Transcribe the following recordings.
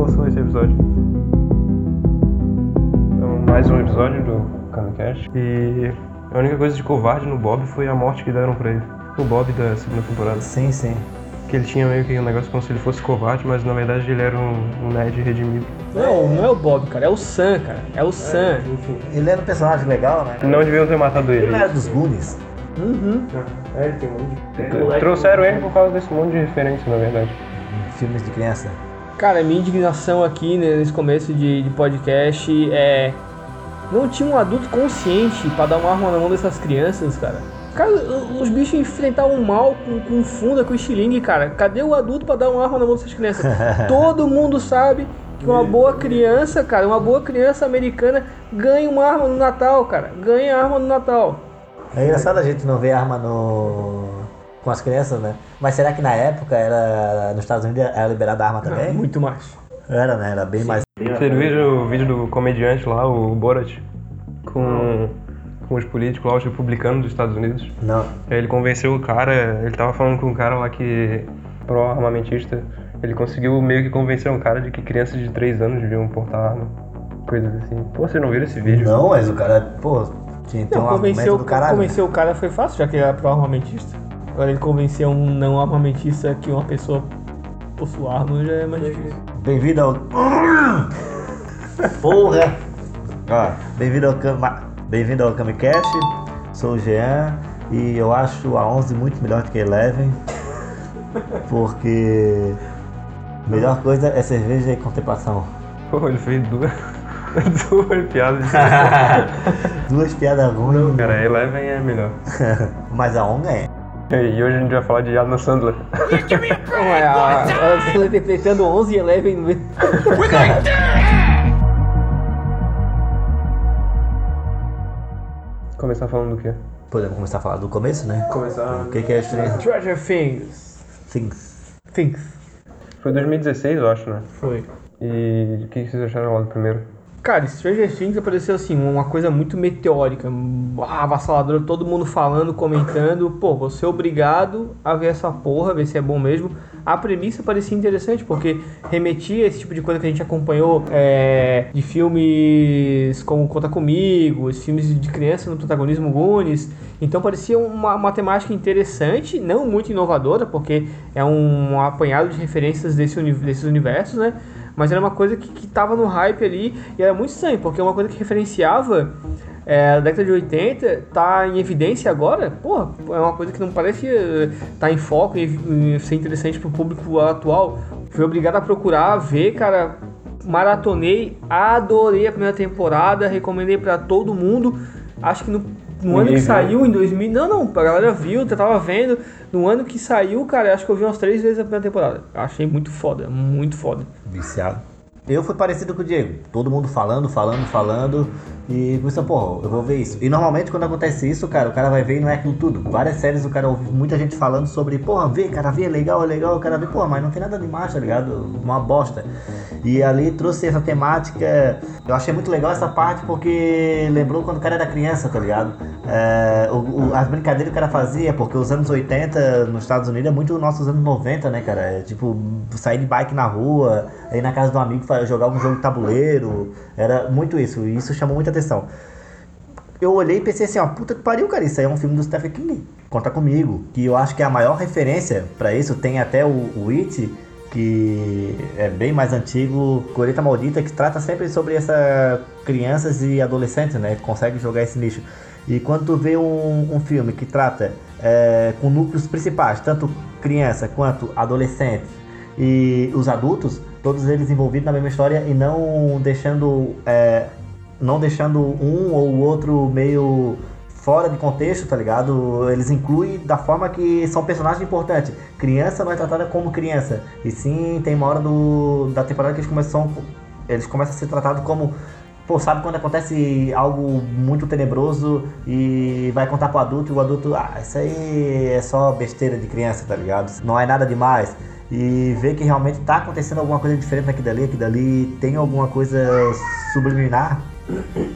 ouçam esse episódio. Então, mais um episódio do Camicast. E a única coisa de covarde no Bob foi a morte que deram pra ele. O Bob da segunda temporada. Sim, sim. Que ele tinha meio que um negócio como se ele fosse covarde, mas na verdade ele era um, um nerd redimido. Não, não é o Bob, cara, é o Sam, cara. É o Sam. Enfim. Ele era um personagem legal, né? Não deviam ter matado ele. Ele era dos Goonies. Uhum. É, ele tem um monte de... Trouxeram ele por causa desse monte de referência, na verdade. Filmes de criança. Cara, minha indignação aqui né, nesse começo de, de podcast é. Não tinha um adulto consciente pra dar uma arma na mão dessas crianças, cara. Cara, os bichos enfrentavam o mal com, com funda, com estilingue, cara. Cadê o adulto pra dar uma arma na mão dessas crianças? Todo mundo sabe que uma boa criança, cara, uma boa criança americana ganha uma arma no Natal, cara. Ganha arma no Natal. É engraçado a gente não ver arma no... com as crianças, né? Mas será que na época era nos Estados Unidos era liberada a arma também? Muito mais. Era, né? Era bem mais. Vocês viram o vídeo do comediante lá, o Borat, com, com os políticos lá, os republicanos dos Estados Unidos? Não. Ele convenceu o cara, ele tava falando com um cara lá que pró-armamentista, ele conseguiu meio que convencer um cara de que crianças de 3 anos deviam portar arma. Coisas assim. Pô, vocês não viram esse vídeo? Não, mas o cara, pô, tinha tem Não, um argumento convencer, do caralho. convencer o cara foi fácil, já que ele era pró-armamentista. Agora ele convencer um não armamentista que uma pessoa possui arma já é mais difícil. Bem-vindo ao. Porra! Ó, bem-vindo ao Cama... Bem-vindo ao Kamicast. Sou o Jean e eu acho a 11 muito melhor do que a Eleven. Porque a melhor coisa é cerveja e contemplação. Pô, ele fez duas, duas piadas de Duas piadas ruins, Cara, a Eleven é melhor. mas a 11 é. E hoje a gente vai falar de Adam Sandler. É a, está interpretando 11 e Eleven no meio. Começar falando do quê? Podemos começar a falar do começo, né? Começar. O que, que é estranho? Treasure Things. Things. Things. Foi 2016, eu acho, né? Foi. E o que vocês acharam lá do primeiro? Cara, Stranger Things apareceu assim, uma coisa muito meteórica, ah, avassaladora, todo mundo falando, comentando. Pô, você é obrigado a ver essa porra, ver se é bom mesmo. A premissa parecia interessante, porque remetia esse tipo de coisa que a gente acompanhou é, de filmes como Conta Comigo, os filmes de criança no protagonismo Goonies. Então parecia uma, uma temática interessante, não muito inovadora, porque é um, apanhado de referências desse, desses universos, né? Mas era uma coisa que, que tava no hype ali e era muito estranho, porque é uma coisa que referenciava é, a década de 80, tá em evidência agora, porra, é uma coisa que não parece estar em foco e, ser interessante pro público atual. Fui obrigado a procurar, ver, cara, maratonei, adorei a primeira temporada, recomendei pra todo mundo. Acho que no, no ano que viu. saiu, em 2000, não, não, a galera viu, tava vendo. No ano que saiu, cara, acho que eu vi umas três vezes a primeira temporada. Achei muito foda, muito foda. Viciado. Eu fui parecido com o Diego. Todo mundo falando, falando, falando. E começou, pô, eu vou ver isso. E normalmente quando acontece isso, cara, o cara vai ver e não é aquilo tudo. Várias séries o cara ouve muita gente falando sobre, porra, vê, cara, vê, é legal, é legal, o cara vê, porra, mas não tem nada demais, tá ligado? Uma bosta. E ali trouxe essa temática. Eu achei muito legal essa parte porque lembrou quando o cara era criança, tá ligado? É, o- o- as brincadeiras que o cara fazia, porque os anos 80 nos Estados Unidos é muito nossos anos 90, né, cara? É, tipo, sair de bike na rua, ir na casa de um amigo fa- jogar um jogo de tabuleiro. Era muito isso, e isso chamou muita atenção. Eu olhei e pensei assim, ó, puta que pariu, cara, isso aí é um filme do Stephen King. Conta comigo. Que eu acho que é a maior referência pra isso. Tem até o, o It, que é bem mais antigo, Colheita Maldita, que trata sempre sobre essa crianças e adolescentes, né? Que consegue jogar esse nicho. E quando tu vê um, um filme que trata é, com núcleos principais, tanto criança quanto adolescente e os adultos, todos eles envolvidos na mesma história e não deixando é, não deixando um ou outro meio fora de contexto, tá ligado? Eles incluem da forma que são personagens importantes. Criança não é tratada como criança. E sim, tem uma hora do, da temporada que eles começam, eles começam a ser tratados como. Pô, sabe quando acontece algo muito tenebroso e vai contar pro adulto e o adulto, ah, isso aí é só besteira de criança, tá ligado? Não é nada demais. E ver que realmente tá acontecendo alguma coisa diferente naquilo dali, aquilo dali tem alguma coisa subliminar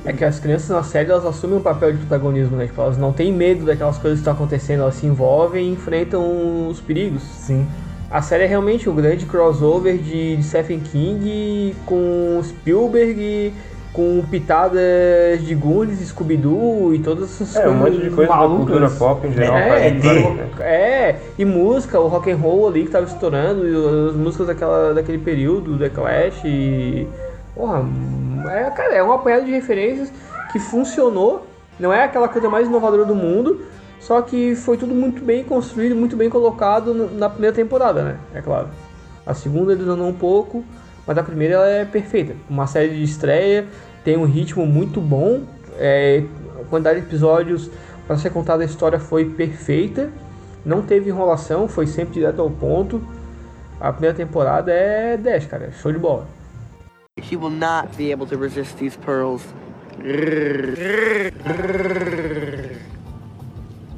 É que as crianças na série elas assumem um papel de protagonismo, né? Tipo, elas não têm medo daquelas coisas que estão acontecendo, elas se envolvem e enfrentam os perigos. Sim. A série é realmente um grande crossover de, de Stephen King com Spielberg, com pitadas de Goonies, Scooby-Doo e todas essas É, um monte de coisa malucas. cultura pop em geral. É, faz é, várias- É, e música, o rock and roll ali que tava estourando, as músicas daquela, daquele período, The Clash e... Porra, é, cara, é um apanhado de referências que funcionou, não é aquela coisa mais inovadora do mundo, só que foi tudo muito bem construído, muito bem colocado na primeira temporada, né? É claro. A segunda eles andam um pouco, mas a primeira ela é perfeita. Uma série de estreia, tem um ritmo muito bom, é, a quantidade de episódios para ser contada a história foi perfeita, não teve enrolação, foi sempre direto ao ponto. A primeira temporada é 10, cara, show de bola. He will not be able to resist these pearls.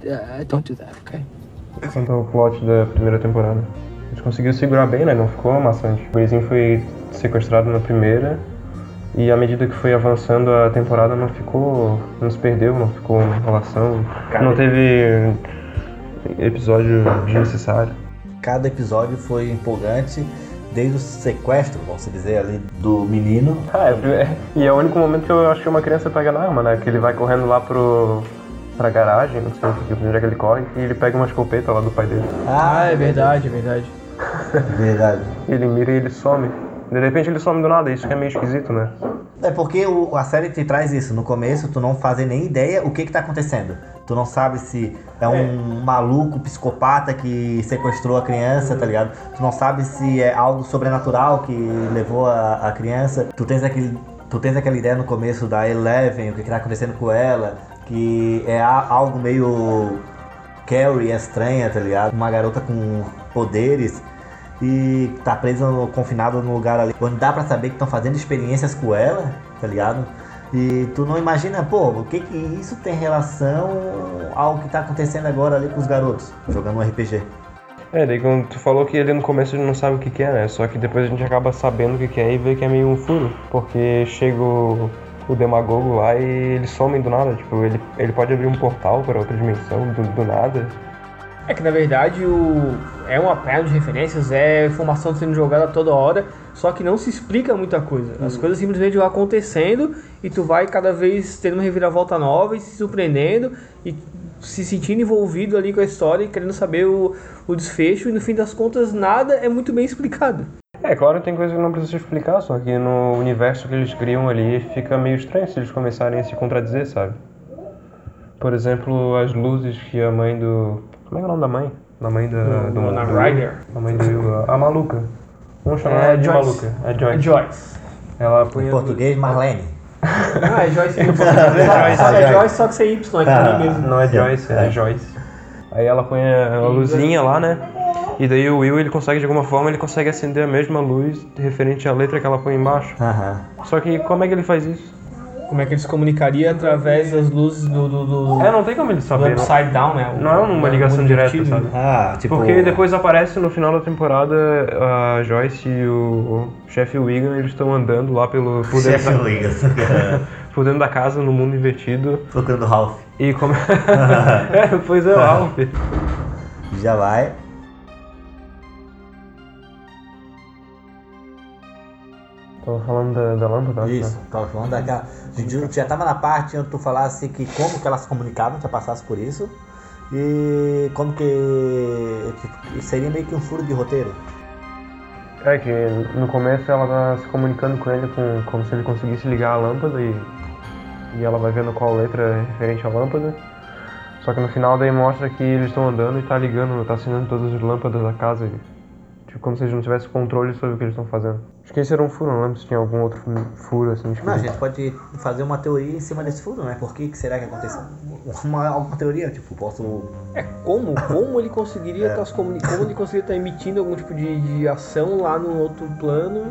Uh, don't do that, okay? Quanto ao plot da primeira temporada. Eles conseguiram segurar bem, né? Não ficou amassante. O gurizinho foi sequestrado na primeira e à medida que foi avançando a temporada não ficou. não se perdeu, não ficou enrolação. Não teve episódio desnecessário. Cada episódio foi empolgante, desde o sequestro, vamos dizer, ali, do menino. Ah, é, e é o único momento que eu acho que uma criança pega na arma, né? Que ele vai correndo lá pro. pra garagem, não sei onde é que ele corre, e ele pega uma escopeta lá do pai dele. Ah, é verdade, é verdade. Verdade. Ele mira e ele some. De repente ele some do nada, isso que é meio esquisito, né? É porque o- a série te traz isso. No começo, tu não faz nem ideia o que que tá acontecendo. Tu não sabe se é um maluco psicopata que sequestrou a criança, tá ligado? Tu não sabe se é algo sobrenatural que levou a, a criança. Tu tens aquele, tu tens aquela ideia no começo da Eleven, o que que tá acontecendo com ela, que é a- algo meio Carrie estranha, tá ligado? Uma garota com poderes e tá presa, no- confinada num lugar ali onde dá pra saber que estão fazendo experiências com ela, tá ligado? E tu não imagina, pô, o que que isso tem relação ao que tá acontecendo agora ali com os garotos jogando um RPG? É, daí quando tu falou que ele no começo ele não sabe o que, que é, né? Só que depois a gente acaba sabendo o que, que é e vê que é meio um furo. Porque chega o, o demagogo lá e ele some do nada. Tipo, ele, ele pode abrir um portal para outra dimensão do, do nada. É que na verdade o... é uma perna de referências, é informação sendo jogada toda hora, só que não se explica muita coisa. As coisas simplesmente vão acontecendo e tu vai cada vez tendo uma reviravolta nova e se surpreendendo e se sentindo envolvido ali com a história e querendo saber o, o desfecho e no fim das contas nada é muito bem explicado. É, claro, tem coisa que não precisa explicar, só que no universo que eles criam ali fica meio estranho se eles começarem a se contradizer, sabe? Por exemplo, as luzes que a mãe do. Como é que é o nome da mãe? Da mãe da. do, Winona do- Ryder. A mãe do a, maluca. Vamos chamar É, ela de Joyce. maluca. É É Joyce. Joyce. Ela punha. Em português, Marlene. Ah, é Joyce. é Joyce, só que sem Y, é que Ah. mesmo. Não é Joyce, é Joyce. Aí ela põe a a luzinha lá, né? E daí o Will ele consegue de alguma forma ele consegue acender a mesma luz referente à letra que ela põe embaixo. Aham. Só que como é que ele faz isso? Como é que ele se comunicaria através das luzes do, do, do, É, não tem como ele do saber. Não, Upside Down, né? O- não é uma o ligação direta, sabe? Ah, tipo. Porque depois aparece no final da temporada a Joyce e o chefe Wigan eles estão andando lá pelo por dentro, Chefe da, Wiggins. por dentro da casa no mundo invertido Procurando Ralph. e como é, pois é, o Alf. Já vai. Tô falando da, da lâmpada, acho, Isso, né? tava falando daquela. Gente já tava na parte onde tu falasse que como que elas se comunicavam, já passasse por isso. E como que, que seria meio que um furo de roteiro. É que no começo ela tá se comunicando com ele com, como se ele conseguisse ligar a lâmpada e, e ela vai vendo qual letra é referente à lâmpada. Só que no final daí mostra que eles estão andando e tá ligando, tá acendendo todas as lâmpadas da casa. E, tipo, como se eles não tivessem controle sobre o que eles estão fazendo. Acho que esse era um furo, não lembro se tinha algum outro furo assim. Não, a gente pode fazer uma teoria em cima desse furo, né? Por que, que será que aconteceu? Uma, alguma teoria, tipo, posso. É, como? Como ele conseguiria estar se comuni- como ele conseguiria estar emitindo algum tipo de, de ação lá no outro plano?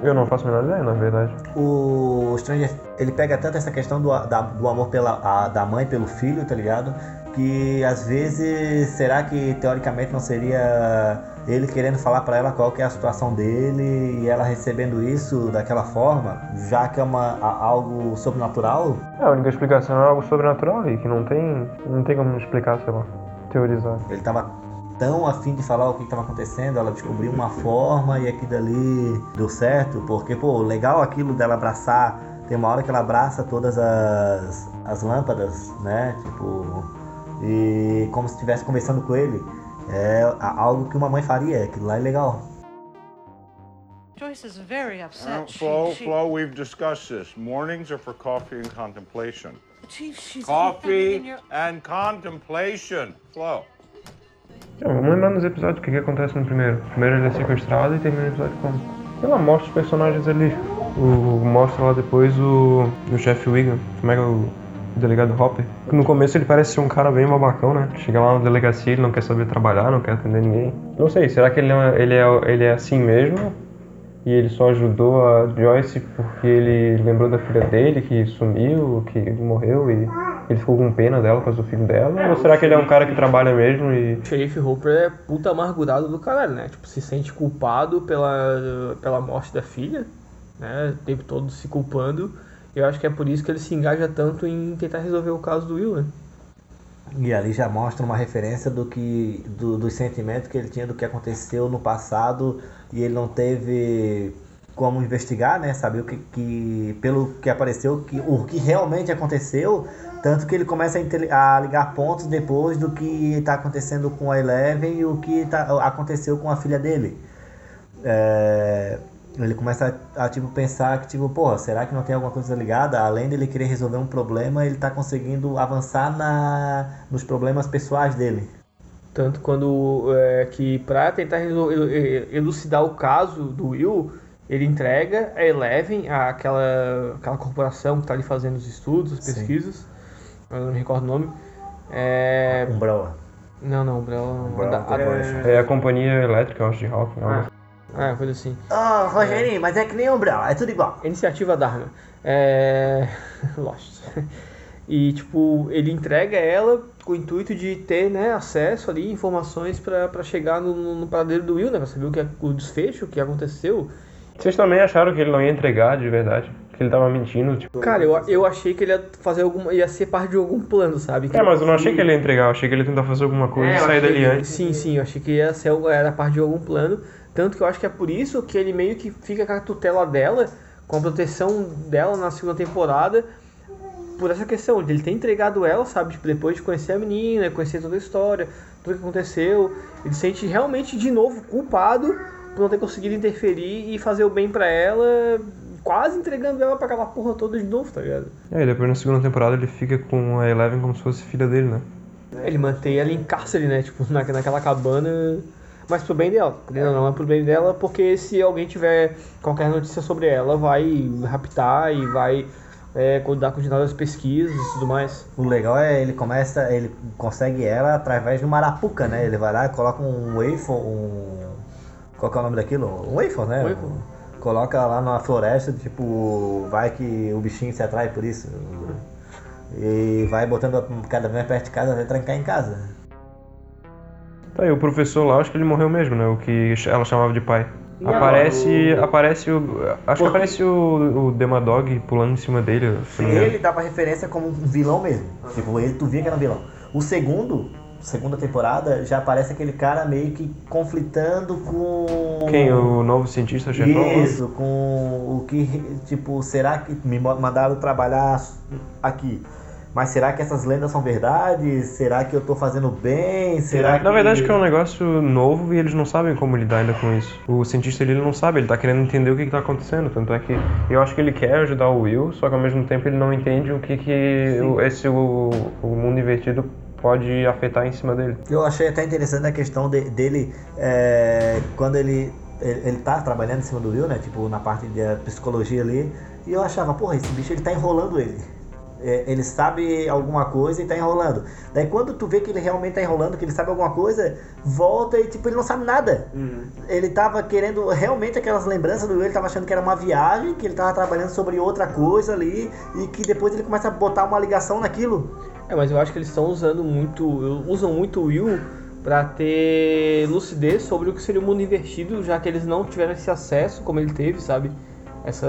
Eu não faço a menor ideia, na verdade. O Stranger, ele pega tanto essa questão do, da- do amor pela, a- da mãe pelo filho, tá ligado? Que às vezes, será que teoricamente não seria ele querendo falar pra ela qual que é a situação dele e ela recebendo isso daquela forma, já que é uma, a- algo sobrenatural? É, a única explicação é algo sobrenatural e que não tem, não tem como explicar, sei lá, teorizar. Ele tava tão afim de falar o que estava acontecendo, ela descobriu uma forma e aquilo ali deu certo, porque, pô, legal aquilo dela abraçar, tem uma hora que ela abraça todas as, as lâmpadas, né? Tipo, e como se estivesse conversando com ele. É algo que uma mãe faria, aquilo lá é legal. Joyce is very upset. She- Flo, she- Flo, we've discussed this. Mornings are for coffee and contemplation. Chief, she's Coffee your- and contemplation. Flo. Então, vamos lembrar nos episódios o que, que acontece no primeiro. Primeiro ele é sequestrado e termina o episódio como. Ela mostra os personagens ali. O, mostra lá depois o, o chefe Wigan, como é que é o delegado Hopper. No começo ele parece ser um cara bem babacão, né? Chega lá na delegacia, ele não quer saber trabalhar, não quer atender ninguém. Não sei, será que ele é, ele é, ele é assim mesmo? E ele só ajudou a Joyce porque ele lembrou da filha dele que sumiu, que morreu e ele ficou com pena dela por causa do filho dela? Ou será que ele é um cara que trabalha mesmo e O xerife Hooper é puta amargurado do caralho, né? Tipo, se sente culpado pela, pela morte da filha, né? O tempo todo se culpando. Eu acho que é por isso que ele se engaja tanto em tentar resolver o caso do Will, né? E ali já mostra uma referência do que do, dos sentimentos que ele tinha do que aconteceu no passado e ele não teve como investigar, né? Saber o que, que pelo que apareceu, que, o que realmente aconteceu, tanto que ele começa a, a ligar pontos depois do que está acontecendo com a Eleven e o que tá, aconteceu com a filha dele. É, ele começa a, a, tipo pensar que tipo, porra, será que não tem alguma coisa ligada? Além dele querer resolver um problema, ele tá conseguindo avançar na nos problemas pessoais dele. Tanto quando é, que pra tentar resol- el- el- elucidar o caso do Will, ele entrega a Eleven, aquela, aquela corporação que tá ali fazendo os estudos, as Sim. pesquisas, eu não me recordo o nome. É, Umbrella. não, não, Umbrella. Umbrella da- Corporation. é, é a companhia elétrica, eu acho, de Hawking. algo é, coisa assim. Oh, Rogerinho, mas é que nem Umbrella, é tudo igual. Iniciativa Dharma. É. Lost. E, tipo, ele entrega ela com o intuito de ter, né, acesso ali, informações pra pra chegar no, no, no paradeiro do Will, né? Pra saber o, que, é- o desfecho, o que aconteceu. Vocês também acharam que ele não ia entregar de verdade? Que ele tava mentindo, tipo. Cara, eu, eu achei que ele ia fazer alguma. ia ser parte de algum plano, sabe? É, mas eu não achei que ele ia entregar, eu achei que ele ia tentar fazer alguma coisa É, e sair dali que- antes. Sim, sim, eu achei que ia ser, era parte de algum plano. Tanto que eu acho que é por isso que ele meio que fica com a tutela dela, com a proteção dela na segunda temporada. Por essa questão de ele ter entregado ela, sabe? Tipo, depois de conhecer a menina, conhecer toda a história, tudo que aconteceu. Ele se sente realmente de novo culpado por não ter conseguido interferir e fazer o bem pra ela, quase entregando ela pra aquela porra toda de novo, tá ligado? É, e depois na segunda temporada ele fica com a Eleven como se fosse filha dele, né? Ele mantém ela em cárcere, né? Tipo, na, naquela cabana. Mas pro bem dela. Não, não é pro bem dela, porque se alguém tiver qualquer notícia sobre ela, vai raptar e vai é, dar continuidade às pesquisas e tudo mais. O legal é ele começa, ele consegue ela através de uma arapuca, né? Ele vai lá e coloca um wafer, um. Qual que é o nome daquilo? Um wafer, né? Wafer. Coloca lá na floresta, tipo, vai que o bichinho se atrai por isso. E vai botando cada vez mais perto de casa até trancar em casa. Tá, e o professor lá, acho que ele morreu mesmo, né? O que ela chamava de pai. Aparece, aparece o. Acho que aparece o, o Demadog pulando em cima dele. não engano. Ele dava referência como um vilão mesmo. Tipo, ele tu via que era um vilão. O segundo, segunda temporada, já aparece aquele cara meio que conflitando com. Quem? O novo cientista chefão? Isso, com o que, tipo, será que me mandaram trabalhar aqui? Mas será que essas lendas são verdade? Será que eu tô fazendo bem? Será que... Na verdade que é um negócio novo e eles não sabem como lidar ainda com isso. O cientista ele não sabe, ele tá querendo entender o que, que tá acontecendo. Tanto é que eu acho que ele quer ajudar o Will, só que ao mesmo tempo ele não entende o que, que esse o, o mundo invertido pode afetar em cima dele. Eu achei até interessante a questão de- dele, é, quando ele, ele, ele tá trabalhando em cima do Will, né? Tipo, na parte de psicologia ali. E eu achava, porra, esse bicho ele tá enrolando ele. É, ele sabe alguma coisa e tá enrolando. Daí quando tu vê que ele realmente tá enrolando, que ele sabe alguma coisa, volta e tipo, ele não sabe nada. Ele tava querendo realmente aquelas lembranças do Will, ele tava achando que era uma viagem, que ele tava trabalhando sobre outra coisa ali, e que depois ele começa a botar uma ligação naquilo. É, mas eu acho que eles estão usando muito. usam muito o Will pra ter lucidez sobre o que seria o mundo invertido, já que eles não tiveram esse acesso como ele teve, sabe? Essa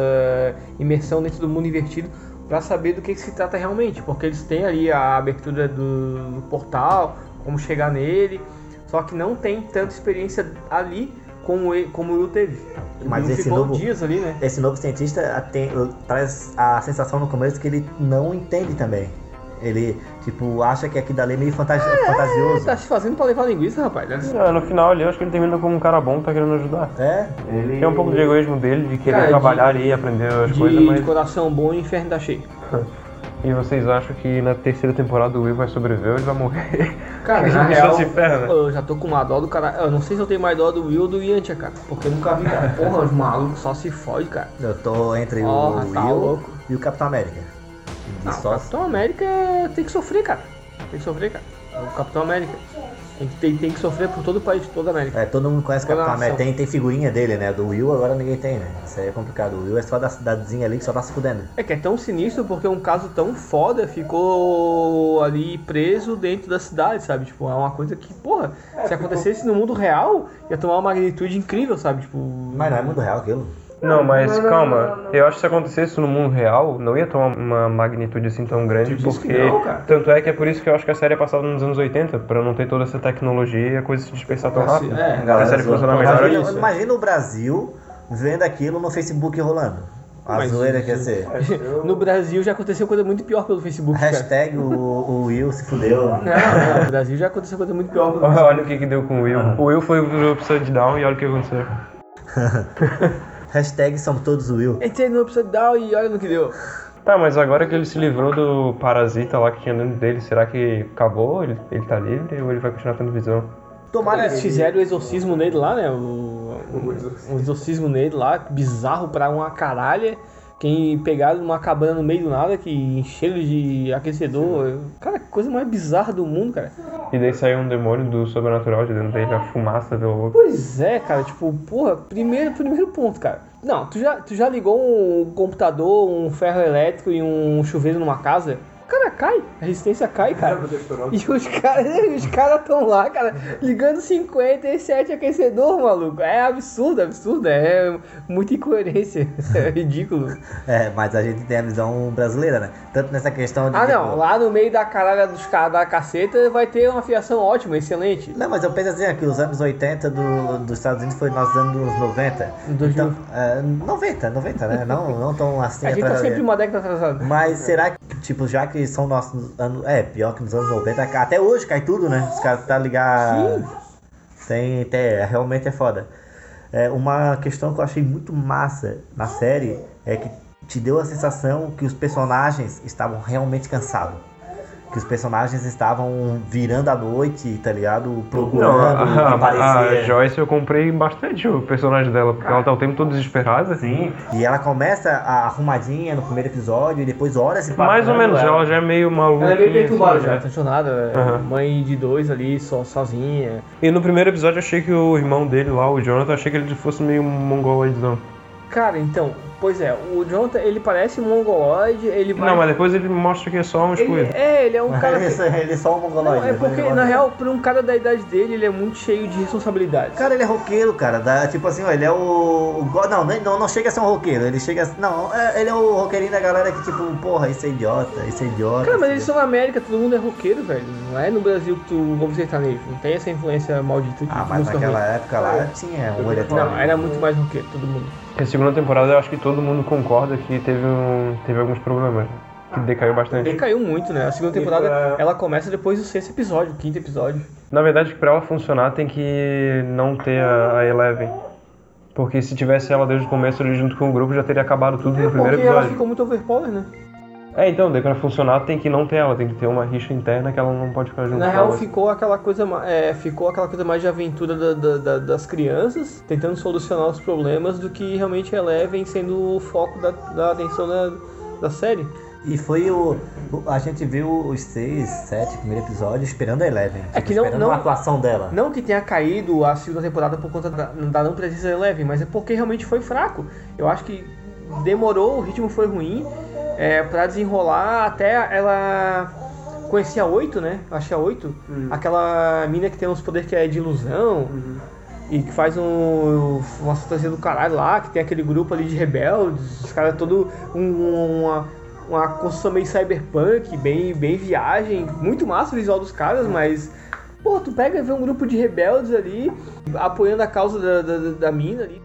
imersão dentro do mundo invertido pra saber do que, que se trata realmente, porque eles têm ali a abertura do, do portal, como chegar nele. Só que não tem tanta experiência ali como, ele, como o Will teve. Mas Will esse novo- dias ali, né? Esse novo cientista tem- traz a sensação no começo que ele não entende também. Ele, tipo, acha que aquilo dali é meio fantasi- fantasioso. Tá se fazendo pra levar linguiça, rapaz. né? Ah, no final ali, eu acho que ele termina como um cara bom que tá querendo ajudar. É, ele... Tem um pouco de egoísmo dele, de querer Cara, de- trabalhar ali e aprender as De, coisas, de mas... coração bom e inferno da cheio. E vocês acham que na terceira temporada o Will vai sobreviver ou ele vai morrer? Cara, na já real, se ferra, né? eu já tô com uma dó do cara. Eu não sei se eu tenho mais dó do Will ou do Yantia, cara. Porque eu nunca vi, cara. Porra, os malucos só se fode, cara. Eu tô entre Porra, o tá Will louco. e o Capitão América. Não, o Capitão América tem que sofrer, cara. Tem que sofrer, cara. O Capitão América. Tem que, tem, tem que sofrer por todo o país, toda a América. É, todo mundo conhece o Capitão. América. Tem, tem figurinha dele, né? Do Will agora ninguém tem, né? Isso aí é complicado. O Will é só da cidadezinha ali que só tá se fudendo. É que é tão sinistro porque um caso tão foda ficou ali preso dentro da cidade, sabe? Tipo, é uma coisa que, porra, se acontecesse no mundo real, ia tomar uma magnitude incrível, sabe? Tipo. Mas não é mundo real aquilo. Não, mas calma. Eu acho que se acontecesse isso no mundo real, não ia tomar uma magnitude assim tão grande, porque. não, cara. Tanto é que é por isso que eu acho que a série é passada nos anos 80, pra não ter toda essa tecnologia e a coisa se dispersar tão rápido. É, Se a série zoa. funciona melhor. imagina, isso. imagina o Brasil vendo aquilo no Facebook rolando. A Mas zoeira isso- que ia ser. No Brasil já aconteceu coisa muito pior pelo Facebook. Hashtag o, o Will se fudeu. Não, não, no Brasil já aconteceu coisa muito pior pelo Facebook. Olha o que, que deu com o Will. O Will foi pro Upside Down e olha o que aconteceu. Hashtag somos todos o Will. Entrei no Upside Down e olha no que deu. Tá, mas agora que ele se livrou do parasita lá que tinha dentro dele, será que acabou? Ele, ele tá livre ou ele vai continuar tendo visão? Tomara Eles que fizeram o exorcismo nele lá, né? O, o, o exorcismo nele lá, bizarro pra uma caralha. Quem pegaram numa cabana no meio do nada, que encheram de aquecedor. Cara, que coisa mais bizarra do mundo, cara. E daí saiu um demônio do sobrenatural de dentro dele, a fumaça deu louco. Pois é, cara, tipo, porra, primeiro, primeiro ponto, cara. Não, tu já, tu já ligou um computador, um ferro elétrico e um chuveiro numa casa? O cara cai, a resistência cai, cara. E os caras os cara tão lá, cara, ligando 57 aquecedor, maluco. É absurdo, absurdo, é muita incoerência, é ridículo. É, mas a gente tem a visão brasileira, né? Tanto nessa questão de. Ah, tipo, não, lá no meio da caralha dos caras da caceta vai ter uma fiação ótima, excelente. Não, mas eu penso assim, ó, que os anos 80 do, dos Estados Unidos foi nos anos 90. Em 2000. Então, é, 90, 90, né? Não, não tão assim A gente tá sempre uma década atrasada. Mas será que, tipo, já que são nossos anos. É, pior que nos anos 90, até hoje cai tudo, né? Os caras tá ligado. Tem, tem, é, realmente é foda. É, uma questão que eu achei muito massa na série é que te deu a sensação que os personagens estavam realmente cansados. Que os personagens estavam virando à noite, tá ligado? Procurando Não, a, a, aparecer. a Joyce eu comprei bastante o personagem dela, porque ela tá o tempo todo desesperada. Sim, e ela começa a arrumadinha no primeiro episódio e depois horas se Mais ou menos, ela já é meio maluca. Ela é meio perturbada assim, já, né? transtornada, é, Aham. mãe de dois ali, só, sozinha. E no primeiro episódio eu achei que o irmão dele lá, o Jonathan, achei que ele fosse meio mongoloidezão. Cara, então, pois é, o Jonathan, ele parece um mongoloide, ele vai... Não, mas depois ele mostra que é só um escudo. É, ele é um cara... Ele, é que- só- ele é só um mongoloide. Não, é né? porque, Ele na real, pra um cara da idade dele, ele é muito cheio de responsabilidades. Cara, ele é roqueiro, cara. Da, tipo assim, ó, ele é o. não, não, não chega a ser um roqueiro. Ele chega. a- Não, é- ele é o roqueirinho da galera que, tipo, porra, isso é idiota, isso é idiota. Cara, mas eles são na América, todo mundo é roqueiro, velho. Não é no Brasil que tu ouve sertanejo. Não tem essa influência maldita de Ah, mas naquela ruim. época lá tinha um eletrônico. Não, era muito mais roqueiro, todo mundo. A segunda temporada eu acho que todo mundo concorda que teve, um, teve alguns problemas. Que decaiu bastante. Ele caiu muito, né? A segunda temporada, ela começa depois do sexto episódio, quinto episódio. Na verdade, pra ela funcionar tem que não ter a, a Eleven. Porque se tivesse ela desde o começo ali junto com o grupo, já teria acabado tudo no É, primeiro porque ela episódio. ficou muito overpower, né? É, então, daí pra funcionar tem que não ter ela, tem que ter uma rixa interna que ela não pode ficar junto Na com real, ela. ficou aquela coisa, é, ficou aquela coisa mais de aventura da- da- da- das crianças, tentando solucionar os problemas, do que realmente Eleven sendo o foco da, da atenção da, da série. E foi o, o- A gente viu os seis, sete primeiros episódios esperando a Eleven. É que não- esperando não- a atuação dela. Não que tenha caído a segunda temporada por conta da, da não presença da Eleven, mas é porque realmente foi fraco. Eu acho que demorou, o ritmo foi ruim é, para desenrolar até ela conhecer a 8, né? Acho que é a 8. Aquela mina que tem uns poderes que é de ilusão. E que faz um, uma fantasia do caralho lá, que tem aquele grupo ali de rebeldes, os caras todo um- uma, uma construção meio cyberpunk, bem, bem viagem, muito massa o visual dos caras, mas. Pô, tu pega e vê um grupo de rebeldes ali, apoiando a causa da, da, da- da mina ali.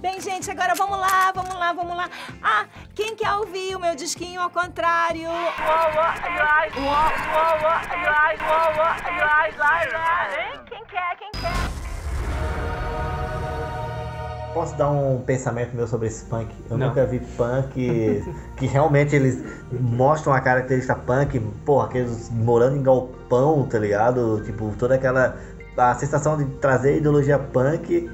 Bem, gente, agora vamos lá, vamos lá, vamos lá. Ah, quem quer ouvir o meu disquinho ao contrário? Quem quer, quem quer? Posso dar um pensamento meu sobre esse punk? Eu Não. nunca vi punk que realmente eles mostram a característica punk, porra, aqueles morando em galpão, tá ligado? Tipo, toda aquela. a sensação de trazer a ideologia punk,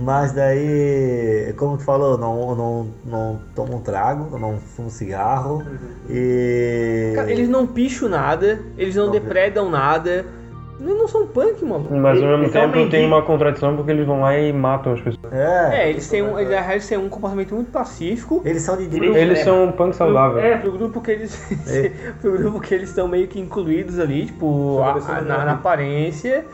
mas daí, como tu falou, eu não, não, não tomo um trago, eu não fumo cigarro e. Cara, eles não picham nada, eles não Não, depredam nada. Eles não são punk, mano. Mas ao mesmo Eles são tempo tem uma contradição porque eles vão lá e matam as pessoas. É, É, eles têm um, eles, eles têm um comportamento muito pacífico. eles são de direita. Eles são um punk saudável. É, pro grupo que eles. É. pro grupo que eles estão meio que incluídos ali, tipo, a- na, na aparência.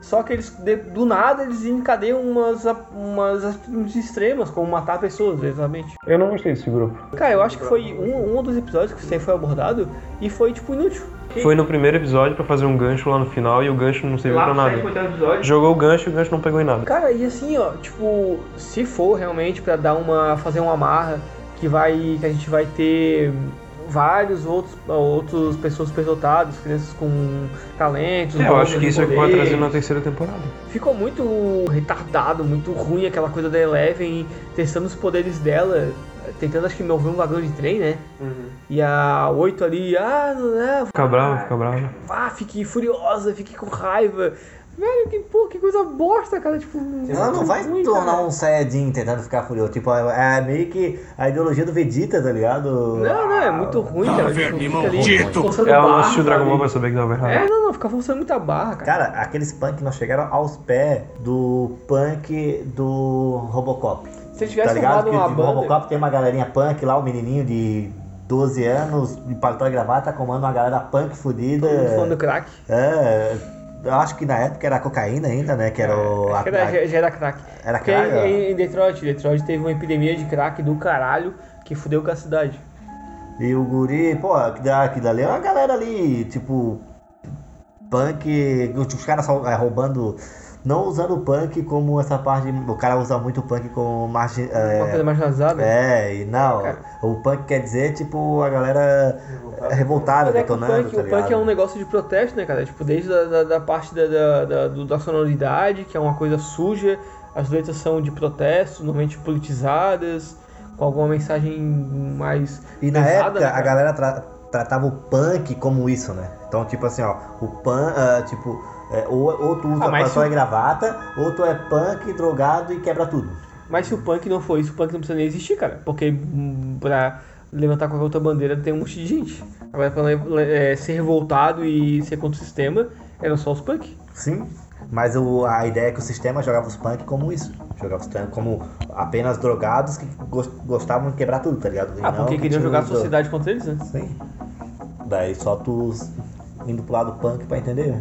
Só que eles, de- do nada, eles encadeiam umas, umas atitudes extremas, como matar pessoas, exatamente. Eu não gostei desse grupo. Cara, eu acho que foi um, um dos episódios que isso aí foi abordado e foi, tipo, inútil. Foi no primeiro episódio pra fazer um gancho lá no final e o gancho não serviu pra nada. episódio. Jogou o gancho e o gancho não pegou em nada. Cara, e assim, ó, tipo, se for realmente pra dar uma. fazer uma amarra que vai. que a gente vai ter vários outros outros pessoas superdotadas, crianças com talentos. É, eu acho que isso é o que vai poderes. trazer na terceira temporada. Ficou muito retardado, muito ruim aquela coisa da Eleven testando os poderes dela, tentando acho que mover um vagão de trem, né? E a 8 ali, ah, não é, Fica bravo, fica bravo. vá, fique furiosa, fique com raiva. Velho, que, pô, que coisa bosta, cara, tipo... Ela não vai ruim, tornar cara. um Saiyajin tentando ficar furioso. Tipo, é é meio que a ideologia do Vegeta, tá ligado? Não, não, é muito ruim, cara. Tipo, fica ali forçando Ela não assistiu Dragon Ball pra saber que tava errado. É, não, não, fica forçando muita barra, cara. Cara, aqueles punk não chegaram aos pés do punk do Robocop. Se ele Tá tivesse ligado? uma o banda... Robocop tem uma galerinha punk lá, o menininho de 12 anos, de paletó e gravata, comando uma galera punk fudida. Falando crack. É, eu acho que na época era cocaína ainda, né? Que era o. Acho que era, já, era crack. Era Porque crack, em, em Detroit, Detroit teve uma epidemia de crack do caralho que fudeu com a cidade. E o guri, pô, que da- que dali é uma galera ali, tipo, punk, os caras é, roubando, não usando o punk como essa parte, o cara usa muito o punk como margem, Uma coisa é, marginalizada. é, e não, Cara. o punk quer dizer, tipo, a galera revoltada, Mas é que o detonando, punk, tá o punk é um negócio de protesto, né, cara? Tipo, desde da, da, da parte da, da, da, da sonoridade, que é uma coisa suja, as letras são de protesto, normalmente politizadas, com alguma mensagem mais. E na pesada, época né, a galera tra- tratava o punk como isso, né? Então, tipo assim, ó, o punk, tipo, é, ou, ou tu usa Ah, mas o- e gravata, ou tu é punk, drogado e quebra tudo. Mas se o punk não for isso, o punk não precisa nem existir, cara. Porque hum, pra levantar qualquer outra bandeira tem um monte de gente. Agora, pra é, ser revoltado e ser contra o sistema, eram só os punk. Sim, mas o, a ideia é que o sistema jogava os punk como isso. Jogava os punk como apenas drogados que gos- gostavam de quebrar tudo, tá ligado? E Ah, porque que queriam jogar a sociedade contra eles, né? Sim. Daí só tu indo pro lado punk pra entender.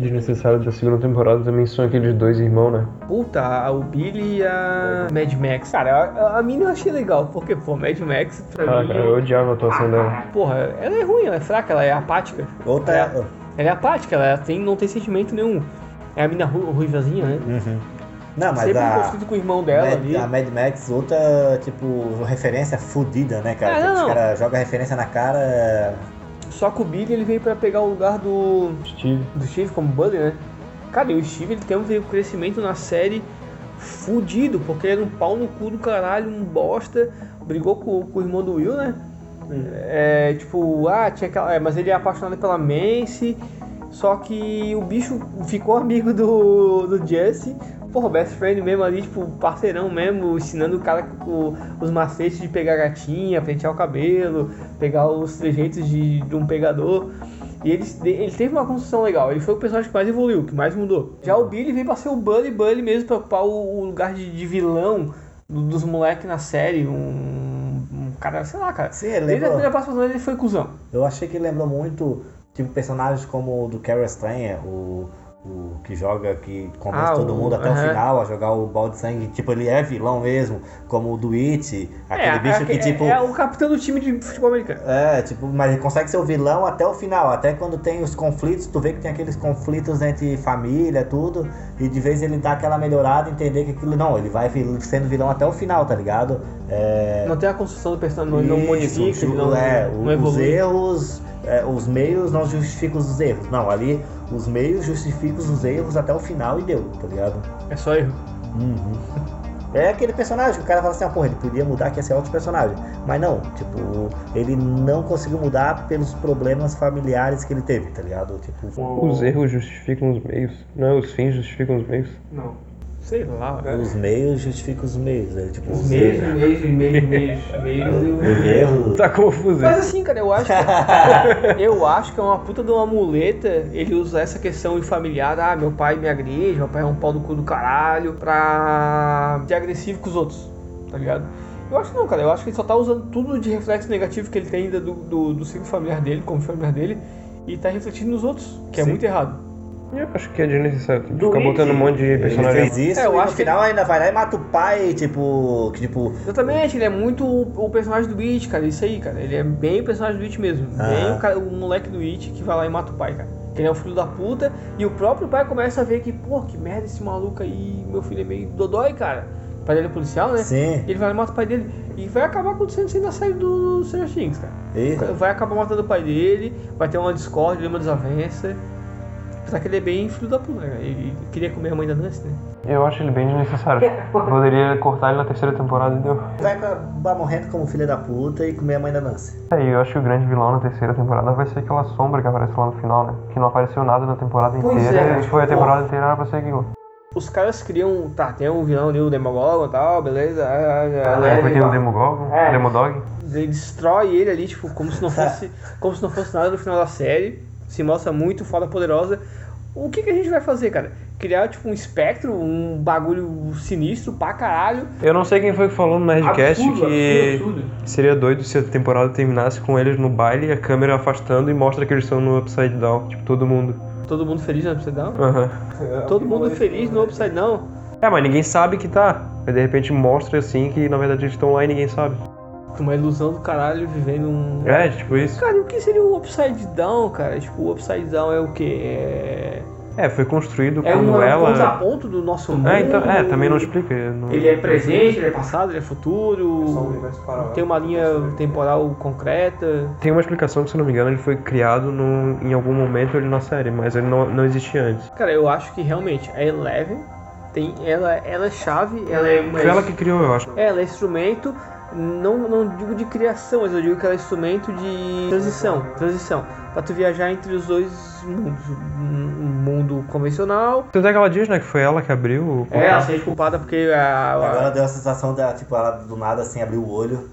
Desnecessário da segunda temporada também são aqueles dois irmãos, né? Puta, o Billy e a Mad Max. Cara, a, a mina eu achei legal, porque, pô, Mad Max, pra Ah, mim. cara, eu odiava a atuação dela. Porra, ela é ruim, ela é fraca, ela é apática. Outra ela, é. ela é apática, ela tem, não tem sentimento nenhum. É a mina ru, ruivazinha, né? Uhum. Não, mas Sempre em a, conflito com o irmão dela Mad, ali. a Mad Max, outra, tipo, referência fudida, né, cara? Ah, não, Os caras jogam referência na cara. Só que o Billy ele veio pra pegar o lugar do, Steve. do Steve como Buddy, né? Cara, e o Steve ele tem um crescimento na série fudido, porque ele era um pau no cu do caralho, um bosta, brigou com, com o irmão do Will, né? É, tipo, ah, tinha aquela. é, mas ele é apaixonado pela Macy, só que o bicho ficou amigo do, do Jesse. Porra, best friend mesmo ali, tipo, parceirão mesmo, ensinando o cara o- os macetes de pegar gatinha, pentear o cabelo, pegar os trejeitos de, de um pegador. E ele, ele teve uma construção legal, ele foi o personagem que mais evoluiu, que mais mudou. Já o Billy veio pra ser o Bully Bully mesmo, pra ocupar o, o lugar de, de vilão do- dos moleques na série. Um, um cara, sei lá, cara. Sim, ele Desde a primeira participação ele foi cuzão. Eu achei que lembrou muito, tipo, personagens como o do Carol Strang, o O que joga, que convence Ah, todo o- mundo até o aham. final a jogar o balde de sangue. Tipo, ele é vilão mesmo, como o do It, aquele é, bicho é, que, é- tipo. É, o capitão do time de futebol americano. É, tipo, mas ele consegue ser o vilão até o final. Até quando tem os conflitos, tu vê que tem aqueles conflitos entre família, tudo. E de vez ele dá aquela melhorada, entender que aquilo. Não, ele vai sendo vilão até o final, tá ligado? É. Não tem a construção do personagem, não, não modifica, não, é, não os evolui. erros, é, os meios não justificam os erros. Não, ali os meios justificam os erros até o final e deu, tá ligado? É só erro. Uhum. É aquele personagem que o cara fala assim, ah, porra, ele podia mudar que ia ser outro personagem. Mas não, tipo, ele não conseguiu mudar pelos problemas familiares que ele teve, tá ligado? Tipo, Os erros justificam os meios, não é os fins justificam os meios. Não. Sei lá, cara. os meios justificam os meios. É, tipo, os Meios, meios, meios, meios, meios. erros. Tá confuso Mas assim, cara, eu acho que, eu acho que é uma puta de uma muleta ele usar essa questão de familiar, ah, meu pai me agride, meu pai é um pau do cu do caralho, pra ser agressivo com os outros, tá ligado? Eu acho que não, cara, eu acho que ele só tá usando tudo de reflexo negativo que ele tem ainda do, do, do ciclo familiar dele, como familiar dele, e tá refletindo nos outros, que é Sim. muito errado. Eu acho que é desnecessário. Do ficar It, botando um monte de Ele personagem. fez isso É, eu e no acho que final ainda vai lá e mata o pai, tipo, que tipo, Exatamente, ele é muito o, o personagem do It, cara, isso aí, cara. Ele é bem o personagem do It mesmo. Ah. Bem o, cara- o moleque do It que vai lá e mata o pai, cara. Que ele é um filho da puta e o próprio pai começa a ver que, pô, que merda esse maluco aí, meu filho é meio dodói, cara. O pai dele é policial, né? sim, Ele vai lá e mata o pai dele. E vai acabar acontecendo isso aí na série do Stranger Things, cara. isso. Vai acabar matando o pai dele, vai ter uma discórdia, uma desavença. Apesar que ele é bem filho da puta, né? Ele queria comer a mãe da Nancy, né? Eu acho ele bem desnecessário. Poderia cortar ele na terceira temporada e deu. Vai acabar morrendo como filha da puta e comer a mãe da Nancy. É, e eu acho que o grande vilão na terceira temporada vai ser aquela sombra que aparece lá no final, né? Que não apareceu nada na temporada Pois inteira. é, e foi a temporada inteira era pra ser aquilo. Os caras criam, tá, tem o vilão ali, o Demogorgon e tal, beleza. é, é, Aí é, depois tem o Demogorgon, É. Demodog. Ele destrói ele ali, tipo, como se não fosse, como se não fosse nada no final da série. Se mostra muito foda poderosa. O que, que a gente vai fazer, cara? Criar, tipo, um espectro, um bagulho sinistro pra caralho. Eu não sei quem foi que falou no Nerdcast Absurdo, que absurdo, absurdo. seria doido se a temporada terminasse com eles no baile e a câmera afastando e mostra que eles estão no Upside Down, tipo, todo mundo. Todo mundo feliz no Upside Down? Aham. Todo mundo feliz no Upside Down? É, mas ninguém sabe que tá. Mas de repente mostra assim que na verdade eles estão lá e ninguém sabe. Uma ilusão do caralho vivendo um. É, tipo isso. Cara, e o que seria o Upside Down, cara? Tipo, o Upside Down é o quê? É. É, foi construído É quando um ela. contraponto do nosso mundo. É, então, é, também não explica. não- Ele é presente, ele é passado, ele é futuro. Tem uma linha temporal concreta. Tem uma explicação que, se eu não me engano, ele foi criado no, em algum momento ali na série, mas ele não, não existia antes. Cara, eu acho que realmente a Eleven tem. Ela, ela é chave, ela é uma. Foi ela que criou, eu acho. É, ela é instrumento, não, não digo de criação, mas eu digo que ela é instrumento de transição. Transição. Pra tu viajar entre os dois mundos. Um mundo convencional. Tanto é que ela diz, né, que foi ela que abriu o É, ela se sente culpada porque a. a- Agora deu a sensação de, tipo, ela do nada assim abrir o olho,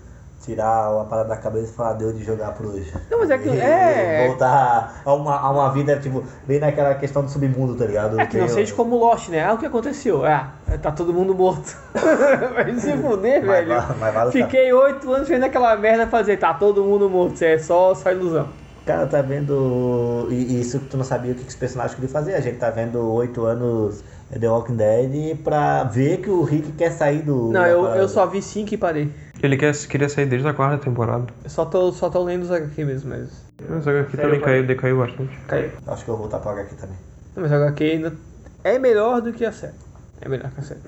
tirar a parada da cabeça e falar deu de jogar pro hoje. Não, mas é que- E é- Voltar a uma, a uma vida, tipo, bem naquela questão do submundo, tá ligado? É que não Tem- seja como Lost, né? Ah, o que aconteceu? Ah, tá todo mundo morto. Vai se fuder, Mas velho. mas o Fiquei oito anos vendo aquela merda fazer, tá todo mundo morto, isso é só, só ilusão. Cara, tá vendo. E isso que tu não sabia o que que os personagens queriam fazer. A gente tá vendo oito anos The Walking Dead pra ver que o Rick quer sair do. Não, eu, parada. eu só vi cinco e parei. Ele quer, queria sair desde a quarta temporada. Eu só tô, só tô lendo os HQ mesmo, mas. Mas aqui também caiu, decaiu bastante. Caiu. Acho que eu vou voltar pra HQ também. Não, mas a HQ ainda é melhor do que a série. É melhor que a série.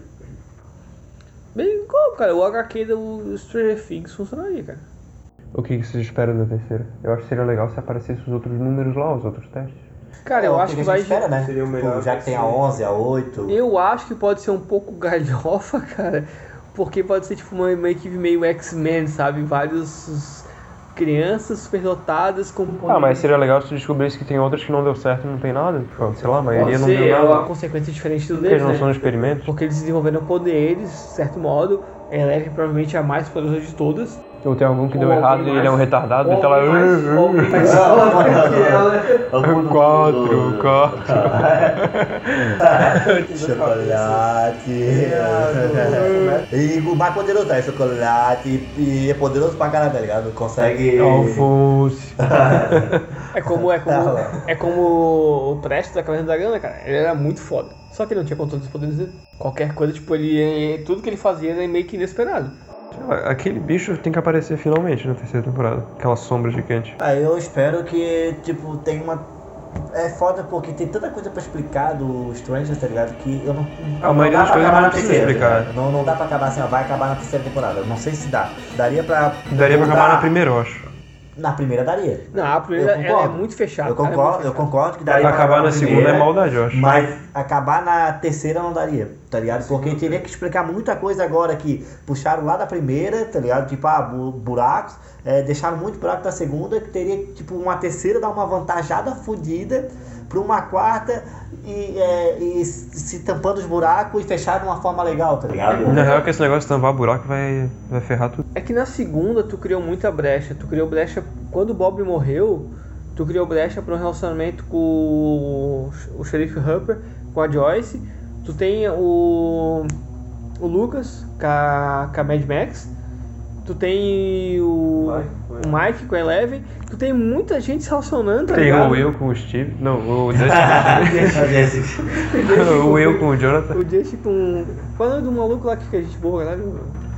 Bem, como, cara? O HQ do Stranger Things funcionaria, cara. O que que vocês esperam da terceira? Eu acho que seria legal se aparecessem os outros números lá, os outros testes. Cara, É eu o acho que a vai. espera, né? seria o Tipo, melhor já que tem a possível. 11, a 8. Eu acho que pode ser um pouco galhofa, cara, porque pode ser tipo uma, uma equipe meio X-Men, sabe? Vários crianças superdotadas com Ah, mas seria legal se descobrisse que tem outras que não deu certo e não tem nada. Tipo, sei lá, a maioria não deu é uma nada. consequência diferente do Porque deles, eles não né? são experimentos. Porque eles desenvolveram poderes, de certo modo. A Eleven provavelmente é a mais poderosa de todas. Ou tem algum que deu Ou errado e ele é um retardado e tá mais- ou alguém mais Quatro, quatro. Chocolate. E o mais poderoso é chocolate. E é poderoso pra caralho, tá ligado? Consegue. Alfonso. É como, é como, é como o Prestes da Caverna da Grana, cara. Ele era muito foda. Só que ele não tinha controle dos poderes dele. Qualquer coisa, tipo, ele. Tudo que ele fazia era meio que inesperado. Aquele bicho tem que aparecer finalmente na terceira temporada. Aquela sombra gigante. Ah, eu espero que, tipo, tenha uma. É foda porque tem tanta coisa pra explicar do Stranger, tá ligado? Que eu não. A maioria das coisas não precisa explicar. Não, não dá pra acabar assim, ó, vai acabar na terceira temporada. Não sei se dá. Daria pra. Daria pra acabar na primeira, eu acho. Na primeira daria. Não, a primeira é muito fechada. Eu é concordo, muito eu concordo que daria Pra acabar na primeira, segunda é maldade, eu acho. Mas acabar na terceira não daria, tá ligado? Porque teria que explicar muita coisa agora que puxaram lá da primeira, tá ligado? Tipo, ah, bu- buracos, é, deixaram muito buraco da segunda, que teria, tipo, uma terceira dar uma vantajada fodida pra uma quarta e, é, e se tampando os buracos e fechar de uma forma legal, tá ligado? Na real, que esse negócio de tampar buraco vai, vai ferrar tudo. É que na segunda tu criou muita brecha. Tu criou brecha. Quando o Bob morreu, tu criou brecha para um relacionamento com o, o xerife Hupper, com a Joyce. Tu tem o. O Lucas com a, com a Mad Max. Tu tem o, o Mike com a Eleven. Tu tem muita gente se relacionando, tá Tem ligado? o Will com o Steve. Não, o Dustin. o Will com o Jonathan. O Jace com. Qual é o nome do maluco lá que a gente boa, galera?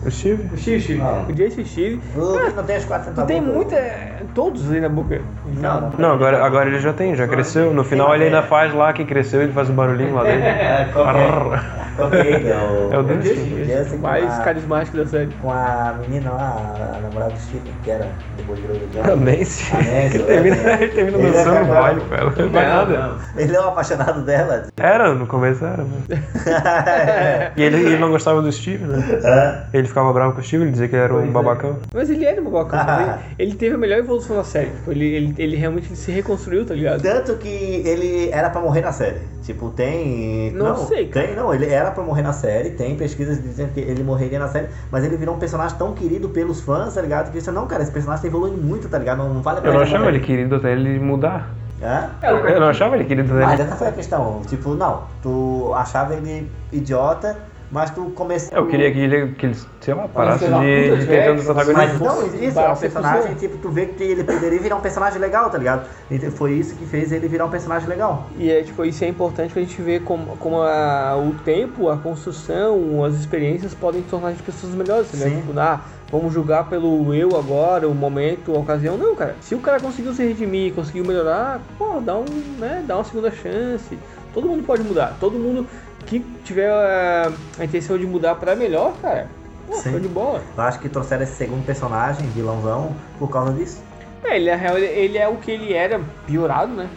O Steve. O Steve, Steve. Ah. O o Steve. Que não tem as quatro Tu tem boca. muita. Todos ali na boca. Não, não. Não, agora, agora ele já tem, já cresceu. No final ele ainda faz lá que cresceu, ele faz um barulhinho lá dentro. É, é? É? É o, É com mais a- carismático da série. com a menina lá, a namorada do Steve, que era depois virou do A John. Nancy. A Nancy, Ele termina, ele termina dançando no baile com ela. Não vai nada. Ele é um apaixonado dela. Era, no começo era, mano. E ele, ele não gostava do Steve, né? Ele ficava bravo com o Steve, ele dizia que ele era um babacão. Mas ele era babacão. ele, ele teve a melhor evolução da série. Tipo, ele, ele, ele realmente se reconstruiu, tá ligado? Tanto que ele era pra morrer na série. Tipo, tem. Não sei, cara. Tem, não, ele era pra morrer na série. Tem pesquisas dizendo que ele morreria na série. Mas ele virou um personagem tão querido pelos fãs, tá ligado? Que disse, não, cara, esse personagem tá evoluindo muito, tá ligado? Não, não vale a Eu pena. não achava morrer." ele querido até ele mudar. Hã? Eu não achava ele querido até Mas ele. essa foi a questão. Tipo, não, tu achava ele idiota, mas tu começou. Eu queria que ele, que ele sei lá, parasse de, de ter tantos Jackson, Mas não, isso é um você personagem, tipo, tu vê que ele poderia virar um personagem legal, tá ligado? E foi isso que fez ele virar um personagem legal. E é, tipo, isso é importante pra gente ver como, como a- o tempo, a construção, as experiências podem tornar as pessoas melhores, né? Sim. Tipo, ah, vamos julgar pelo eu agora, o momento, a ocasião. Não, cara. Se o cara conseguiu se redimir, conseguiu melhorar, pô, dá um, né, dá uma segunda chance. Todo mundo pode mudar. Todo mundo que tiver a, a intenção de mudar pra melhor, cara, pô, Sim. show de bola. Eu acho que trouxeram esse segundo personagem, vilãozão, por causa disso. É, ele, na real, ele, é o que ele era, piorado, né?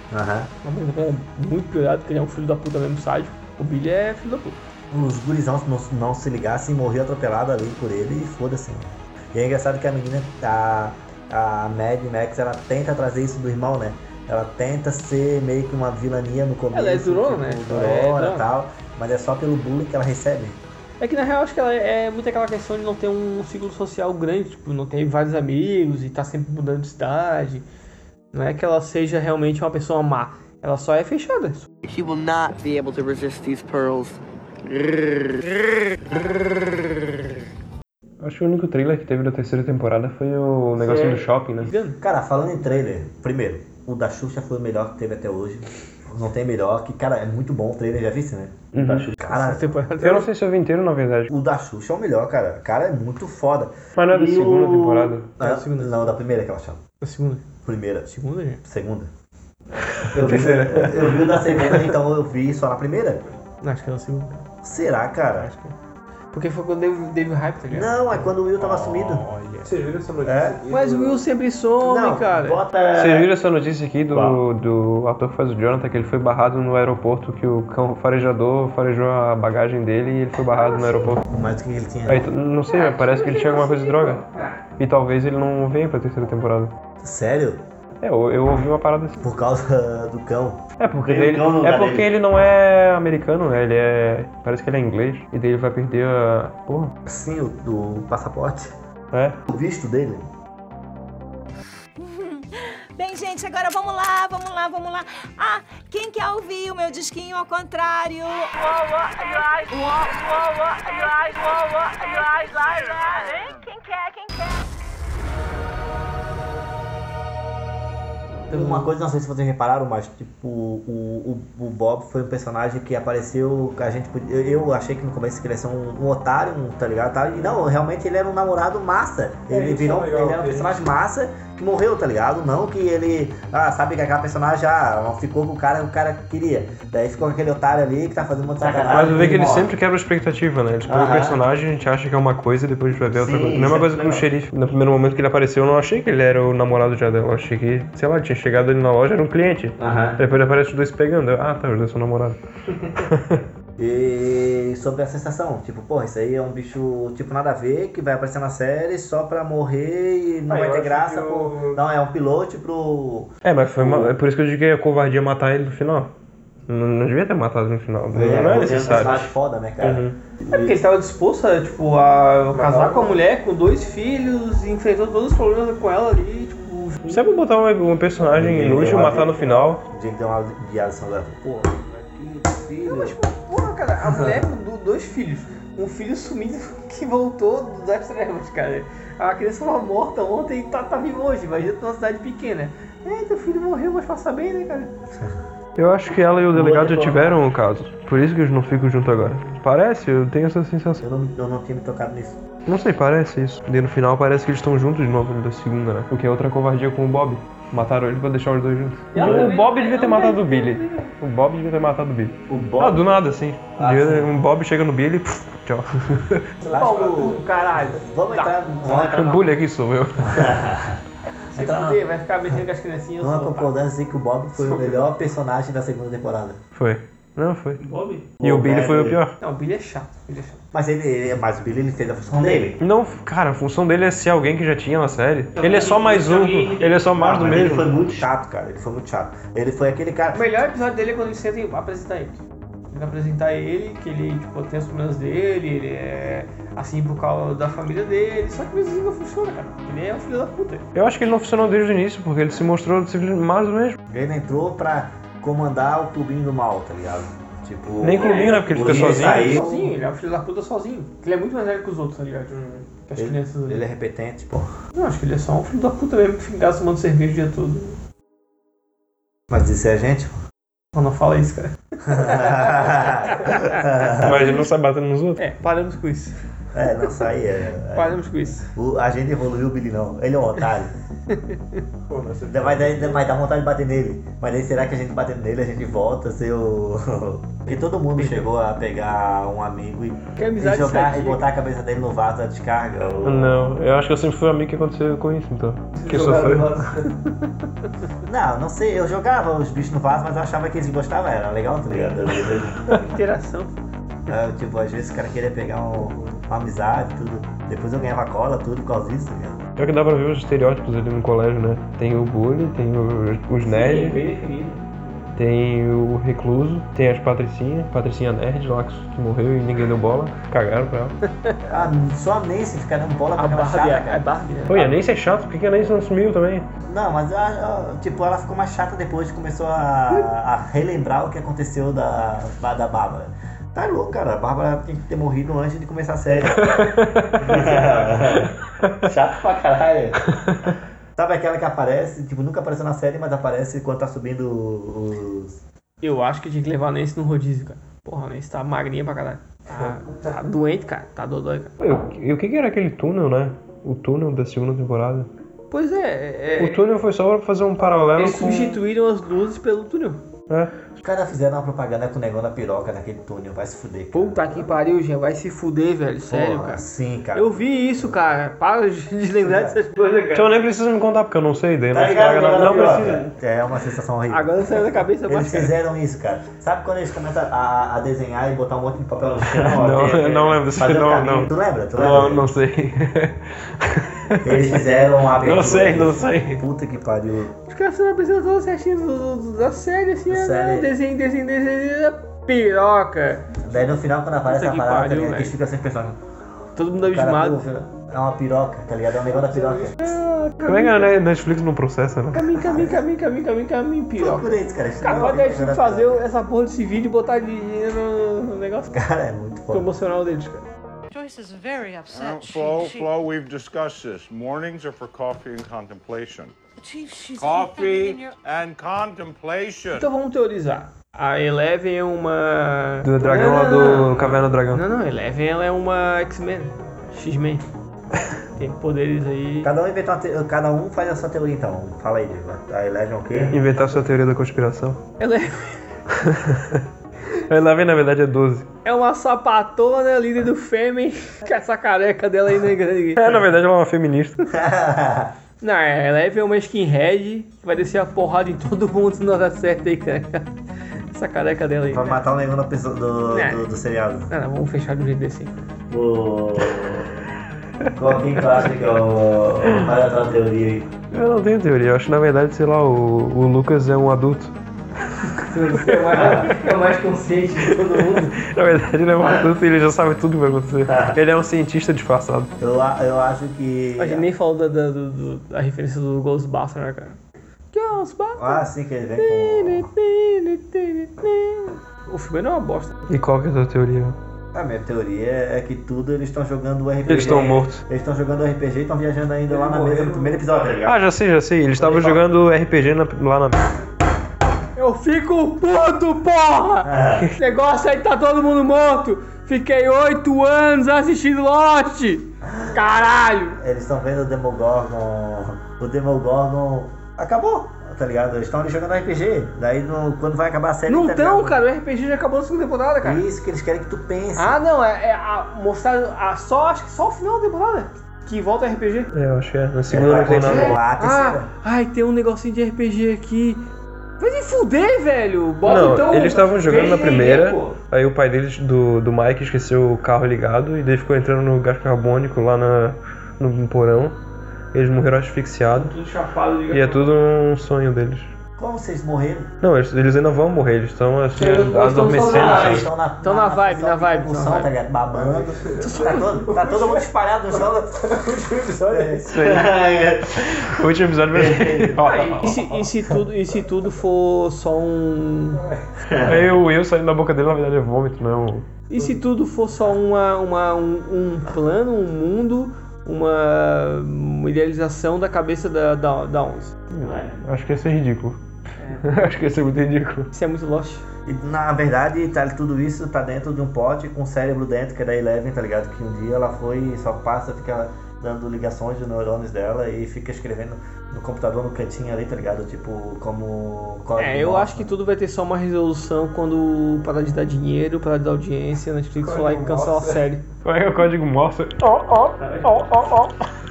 É muito piorado, porque ele é um filho da puta mesmo, sádio. O Billy é filho da puta. Os gurizão não, não se ligassem, morreu atropelado ali por ele e foda-se. E é engraçado que a menina, a, a Mad Max, ela tenta trazer isso do irmão, né? Ela tenta ser meio que uma vilania no começo. Ela é durona, né? tipo, Ela é Durona e tal. Mas é só pelo bullying que ela recebe. É que na real acho que ela é muito aquela questão de não ter um ciclo social grande, tipo, não ter vários amigos e tá sempre mudando de cidade. Não é que ela seja realmente uma pessoa má, ela só é fechada. She will not be able to resist these pearls. Acho que o único trailer que teve da terceira temporada foi o negócio do shopping, né? Cara, falando em trailer, primeiro, o da Xuxa foi o melhor que teve até hoje. Não tem melhor, que, cara, é muito bom o trailer, já viste, né? O da Xuxa. Cara, Eu não sei se eu vi inteiro, na verdade. o da Xuxa é o melhor, cara. Cara, é muito foda. Mas não é da E segunda o- temporada. Ah, É da segunda. Não, da primeira que ela chama. A segunda. Primeira. Segunda, gente. Segunda. Eu vi, eu, eu vi o da segunda, então eu vi só na primeira. Não, acho que é a segunda. Será, cara? Acho que é. Porque foi quando teve, teve hype, tá ligado? Não, é quando o Will tava sumido. Olha. Vocês viram essa notícia? É? Mas o Will sempre some, Não, cara. bota. Vocês viram essa notícia aqui do, Qual? do ator que faz o Jonathan, que ele foi barrado no aeroporto, que o cão farejador farejou a bagagem dele e ele foi barrado no aeroporto. Mas o que ele tinha? Aí, t- não sei, mas parece que ele tinha alguma coisa de droga. E talvez ele não venha pra terceira temporada. Sério? É, eu, eu ouvi uma parada assim. Por causa do cão. É porque, Tem um ele, cão é porque dele. ele não é americano, né? Ele é. Parece que ele é inglês. E daí ele vai perder a. Porra. Sim, o do passaporte. É? O visto dele. Bem, gente, agora vamos lá, vamos lá, vamos lá. Ah, quem quer ouvir o meu disquinho ao contrário? Quem quer, quem quer? Uma coisa, não sei se vocês repararam, mas tipo, o, o, o Bob foi um personagem que apareceu, que a gente podia- eu, eu achei que no começo que ele ia ser um, um otário, um, tá ligado? Tá? E não, realmente ele era um namorado massa. Ele isso virou, é legal, ele era um personagem massa que morreu, tá ligado? Não que ele, ah, sabe que aquela personagem ah, ficou com o cara que o cara queria. Daí ficou aquele otário ali que tá fazendo uma sacanagem. Mas eu vejo que ele morre. sempre quebra a expectativa, né? Eles põem o personagem, a gente acha que é uma coisa e depois a gente vai ver outra Sim, coisa. isso Mesma é coisa com o xerife. No primeiro momento que ele apareceu, eu não achei que ele era o namorado já dela. Eu achei que, sei lá, tinha chegado ali na loja, era um cliente. Aham. Depois aparece os dois pegando. Eu, ah, tá, os dois são namorados. E sobre a sensação, tipo, porra, isso aí é um bicho, tipo, nada a ver, que vai aparecer na série só pra morrer e não Ah, vai eu ter graça. o- Não, é um piloto pro. É, mas foi uma, é por isso que eu digo que a covardia matar ele no final. Não, não devia ter matado no final. não é um necessário. personagem foda, né, cara? Uhum. É porque ele estava disposto a, tipo, a casar com a mulher, com dois filhos, e enfrentou todos os problemas com ela ali, tipo. Sempre botar um, um personagem inútil, matar no final. O dia que deu uma lá, porra, filho. Mas, tipo, porra, cara, a mulher com do- dois filhos. Um filho sumido que voltou das trevas, cara. A criança estava morta ontem e tá, tá viva hoje, imagina tu numa cidade pequena. É, teu filho morreu, mas passa bem, né, cara? Eu acho que ela e o delegado já tiveram um caso. Por isso que eles não ficam juntos agora. Parece, eu tenho essa sensação. Eu não, eu não tinha me tocado nisso. Não sei, parece isso. E no final parece que eles estão juntos de novo da segunda, né? O que é outra covardia com o Bob. Mataram ele pra deixar os dois juntos. O Bob devia ter matado o Billy. O Bob devia ter matado o Billy. O Ah, Bob. do nada, sim. Ah, Devia- sim. Um Bob chega no Billy e pff, tchau. Paulo, caralho. Vamos entrar, vamos entrar O bully aqui sou eu. Na- fuder, vai ficar mexendo com as criancinhas. sou- concordância assim que o Bob foi o melhor personagem da segunda temporada. Foi. Não, foi. Bob? E o Billy foi o pior. Não, o Billy é chato. o Billy é chato. Mas ele, ele- mas o Billy ele fez a função dele. Não, cara, a função dele é ser alguém que já tinha na série. Ele é só mais um. Ele é só mais Ah, do mas Ele mesmo. foi muito chato, cara. Ele foi muito chato. Ele foi aquele cara. O melhor episódio dele é quando ele senta e apresentar ele. Ele vai apresentar ele, que ele tipo, tem os problemas dele, ele é assim por causa da família dele, só que mesmo assim não funciona, cara. Ele é um filho da puta. Eu acho que ele não funcionou desde o início, porque ele se mostrou simplesmente mais do mesmo. Ele entrou pra comandar o clubinho do mal, tá ligado? Tipo. Nem clubinho, né? Porque ele fica sozinho. Sozinho, ele é um filho da puta sozinho. Ele é muito mais velho que os outros, tá ligado? Que as Ele, crianças ali. ele é repetente, pô. Não, acho que ele é só um filho da puta mesmo que fica tomando cerveja o dia todo. Mas isso é a gente? Não, não fala isso, cara. Mas ele não sai batendo nos outros. É, paramos com isso. É, não, isso aí é. é. Paramos com isso. O, a gente evoluiu o Billy não. Ele é um otário. Vai dar, vai dar vontade de bater nele. Mas aí será que a gente batendo nele, a gente volta a ser o. Porque todo mundo chegou a pegar um amigo e, Que e jogar e botar a cabeça dele no vaso da descarga. ou- Não, eu acho que eu sempre fui amigo que aconteceu com isso, então. Que sofreu. Não, não sei, eu jogava os bichos no vaso, mas eu achava que eles gostavam, era legal, tá ligado? Interação. É, tipo, às vezes o cara queria pegar um- uma amizade, tudo. Depois eu ganhava cola, tudo por causa disso, tá? Pior que dá pra ver os estereótipos ali no colégio, né? Tem o bully, tem os, os nerds, tem o recluso, tem as patricinhas, patricinha nerd lá que que morreu e ninguém deu bola, cagaram pra ela. Ah, só a Nancy ficar dando bola pra A aquela Barbie, chata, é- cara. é Barbie, né? Pô, e a Nancy é chato, por que a Nancy não sumiu também? Não, mas a- a- tipo, ela ficou mais chata depois começou a, a relembrar o que aconteceu da, da Bárbara. Tá louco, cara. A Bárbara tem que ter morrido antes de começar a série. Chato pra caralho. Sabe aquela que aparece, tipo, nunca apareceu na série, mas aparece quando tá subindo os. Eu acho que tinha que levar a Nancy no rodízio, cara. Porra, a Nancy tá magrinha pra caralho. Tá, tá doente, cara. Tá dodói, cara. E o que que era aquele túnel, né? O túnel da segunda temporada. Pois é, é, O túnel foi só pra fazer um paralelo eles com... substituíram as luzes pelo túnel. É. Os caras fizeram uma propaganda com o negócio da piroca naquele túnel, vai se fuder. cara. Puta que pariu, Jean. Vai se fuder, velho. Sério, Porra, cara. Sim, cara. Eu vi isso, cara. Para de lembrar dessas coisas, cara. Então nem precisa me contar, porque eu não sei, daí Tá não ligado? Não Piroca? precisa. É uma sensação horrível. Agora saiu da cabeça Eles cara. fizeram isso, cara. Sabe quando eles começam a, a desenhar e botar um monte de papel no chão? Não, até- eu não lembro disso, fazer não, não. Tu lembra? Tu lembra? Não, não sei. Eles fizeram uma abertura. Não sei, não sei. Puta que pariu. Os caras tudo certinho do, do- do- da série, assim, Da né? série. desenho, desenho, desenho, piroca. Daí no final, quando aparece Puta a que parada, pariu, tá eles ficam sem personagem. Todo mundo abismado. é uma piroca, tá ligado? É um negócio da piroca. Como é que a Ne- Netflix não processa, né? Caminho, caminho, caminho, caminho, caminho, caminho, piroca. Procura isso, cara. É deixar de fazer essa porra desse vídeo e botar dinheiro no, no negócio Cara, é muito foda. promocional deles, cara. Joyce is very upset. Flo, she, Flo, we've discussed this. Mornings are for coffee and contemplation. she, Chief, she's Coffee and contemplation. Então vamos teorizar. A Eleven é uma. Do dragão lá do Caverna do Dragão. Não, não, Eleven ela é uma X-Men. X-Men. Tem poderes aí. Cada um inventa te... Cada um faz a sua teoria então. Fala aí. A Eleven é o quê? Inventar sua teoria da conspiração. Eleven A Eleven, na verdade, é 12. é uma sapatona líder do Fêmen. Com essa careca dela aí na grande. É, na verdade, ela é uma feminista. Não, a Eleven é uma skinhead que vai descer a porrada em todo mundo se não der certo aí, cara. Essa careca dela aí. Pra matar o negão da pessoa- do, É. do, do seriado. Não, não, vamos fechar um jeito desse. O. Qual quem tu acha que é o. Qual é a tua teoria aí? Eu não tenho teoria. Eu acho que, na verdade, sei lá, o, o Lucas é um adulto. É o mais, é o mais consciente de todo mundo. Na verdade, ele é um adulto e ele já sabe tudo que vai acontecer. Ele é um cientista disfarçado. Eu, eu acho que. A gente nem falou da, da, do- da referência do Ghostbuster, né, cara? Ghostbuster. Ah, sim, que ele vem com. O filme não é uma bosta. E qual que é a tua teoria? A minha teoria é que tudo eles estão jogando o RPG. Eles estão mortos. Eles estão jogando o RPG e estão viajando ainda lá na mesa no primeiro episódio, tá ligado? Ah, já sei, já sei. Eles estavam jogando RPG na- lá na. Eu fico puto, porra! Esse negócio aí tá todo mundo morto! Fiquei oito anos assistindo Lost! Caralho! Eles estão vendo o Demogorgon. O Demogorgon acabou, tá ligado? Eles estão ali jogando RPG. Daí no- quando vai acabar a série. Não tá tão, ligado? cara, o RPG já acabou na segunda temporada, cara. Isso que eles querem que tu pense. Ah, não, é, é a, mostrar a, só, acho que só o final da temporada que volta RPG. É, eu acho que é. Na segunda não tem nada. Ah, terceira. ai, tem um negocinho de RPG aqui. Vai se fuder, velho. Bota Não, então. eles estavam jogando na primeira, aí o pai deles, do, do Mike, esqueceu o carro ligado e daí ficou entrando no gás carbônico lá na, no porão. Eles morreram asfixiados e é tudo um sonho deles. Como vocês morreram? Não, eles, eles ainda vão morrer, eles estão assim, estão adormecendo. Ah, eles estão na, Tão na vibe, na vibe, na vibe. tá ligado? Babando. Tá todo, tá todo mundo espalhado no chão. O último episódio é esse. O último episódio vai ser. Ó, E se, e se tudo, e se tudo for só um. O Will saindo da boca dele, na verdade, é vômito, não. E se tudo for só uma, uma, um, um plano, um mundo, uma, uma idealização da cabeça da, da, da Onze? Acho que ia ser ridículo. Acho que ia ser muito ridículo. Isso é muito Lost. E, na verdade, tá, tudo isso tá dentro de um pote com o cérebro dentro, que é da Eleven, tá ligado? Que um dia ela foi e só passa, fica dando ligações de neurônios dela e fica escrevendo no computador no cantinho ali, tá ligado? Tipo, como código É, eu Morse. acho que tudo vai ter só uma resolução quando parar de dar dinheiro, parar de dar audiência, a Netflix lá e cancelar a série. Qual é o código Morse? Ó, ó, ó, ó, ó.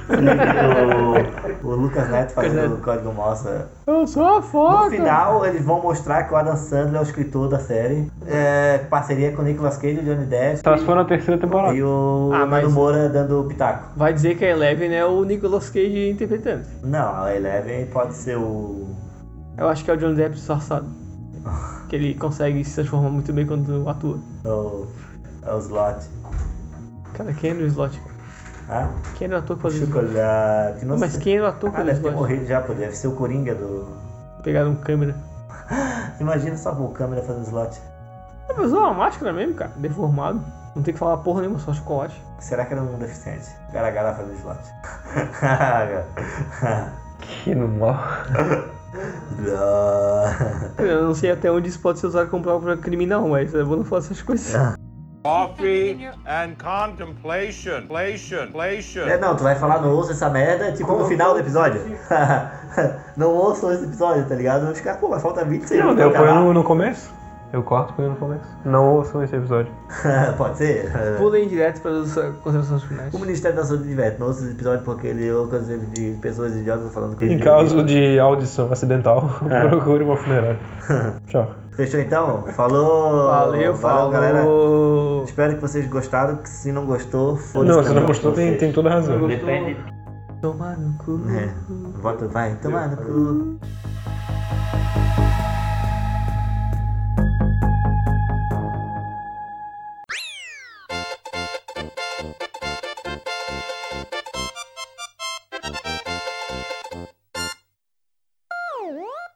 O, o Lucas Neto fazendo o código Morse. Eu sou a No foca! final, eles vão mostrar que o Adam Sandler é o escritor da série. É, parceria com o Nicolas Cage e Johnny Depp. For na terceira temporada. E o Ah, mas- Nando Moura dando pitaco. Vai dizer que a Eleven é o Nicolas Cage interpretando. Não, a Eleven pode ser o. Eu acho que é o Johnny Depp disfarçado. Que ele consegue se transformar muito bem quando atua. o, é o Slot. Cara, quem era o Slot? Ah, Quem era o ator que o fazia o Slot? chocolate. Não Mas sei. quem era o ator que Ah, fazia o deve ter morrido já, pô. Deve ser o Coringa do. Pegaram câmera. Imagina só o câmera fazendo slot. Ah, Mas é uma máscara mesmo, cara. Deformado. Não tem que falar porra nenhuma, só chocolate. Será que era um deficiente? Gara gara fazendo slot. Que no mal. Eu não sei até onde isso pode ser usado como prova criminal, mas é bom não falar essas coisas. Coffee and contemplation. Plation. Plation. É, não, tu vai falar, não ouça essa merda, tipo no final do episódio. não ouçam esse episódio, tá ligado? Os caras, pô, mas falta 20 Não, segundos. eu pra ponho no, no começo. Eu corto ponho no começo. Não ouçam esse episódio. Pode ser? Pulem direto para as considerações finais. O Ministério da Saúde diverte, não ouça esse episódio porque ele ouve coisas de pessoas idiotas falando coisas Em caso de audição acidental, procure uma funerária. Tchau. Fechou então? Falou! Valeu, falou. galera. Espero que vocês gostaram, que se não gostou, foda-se Não, se não gostou, tem, tem toda a razão. Depende. Tomar no cu. É, volta, vai, tomar no cu.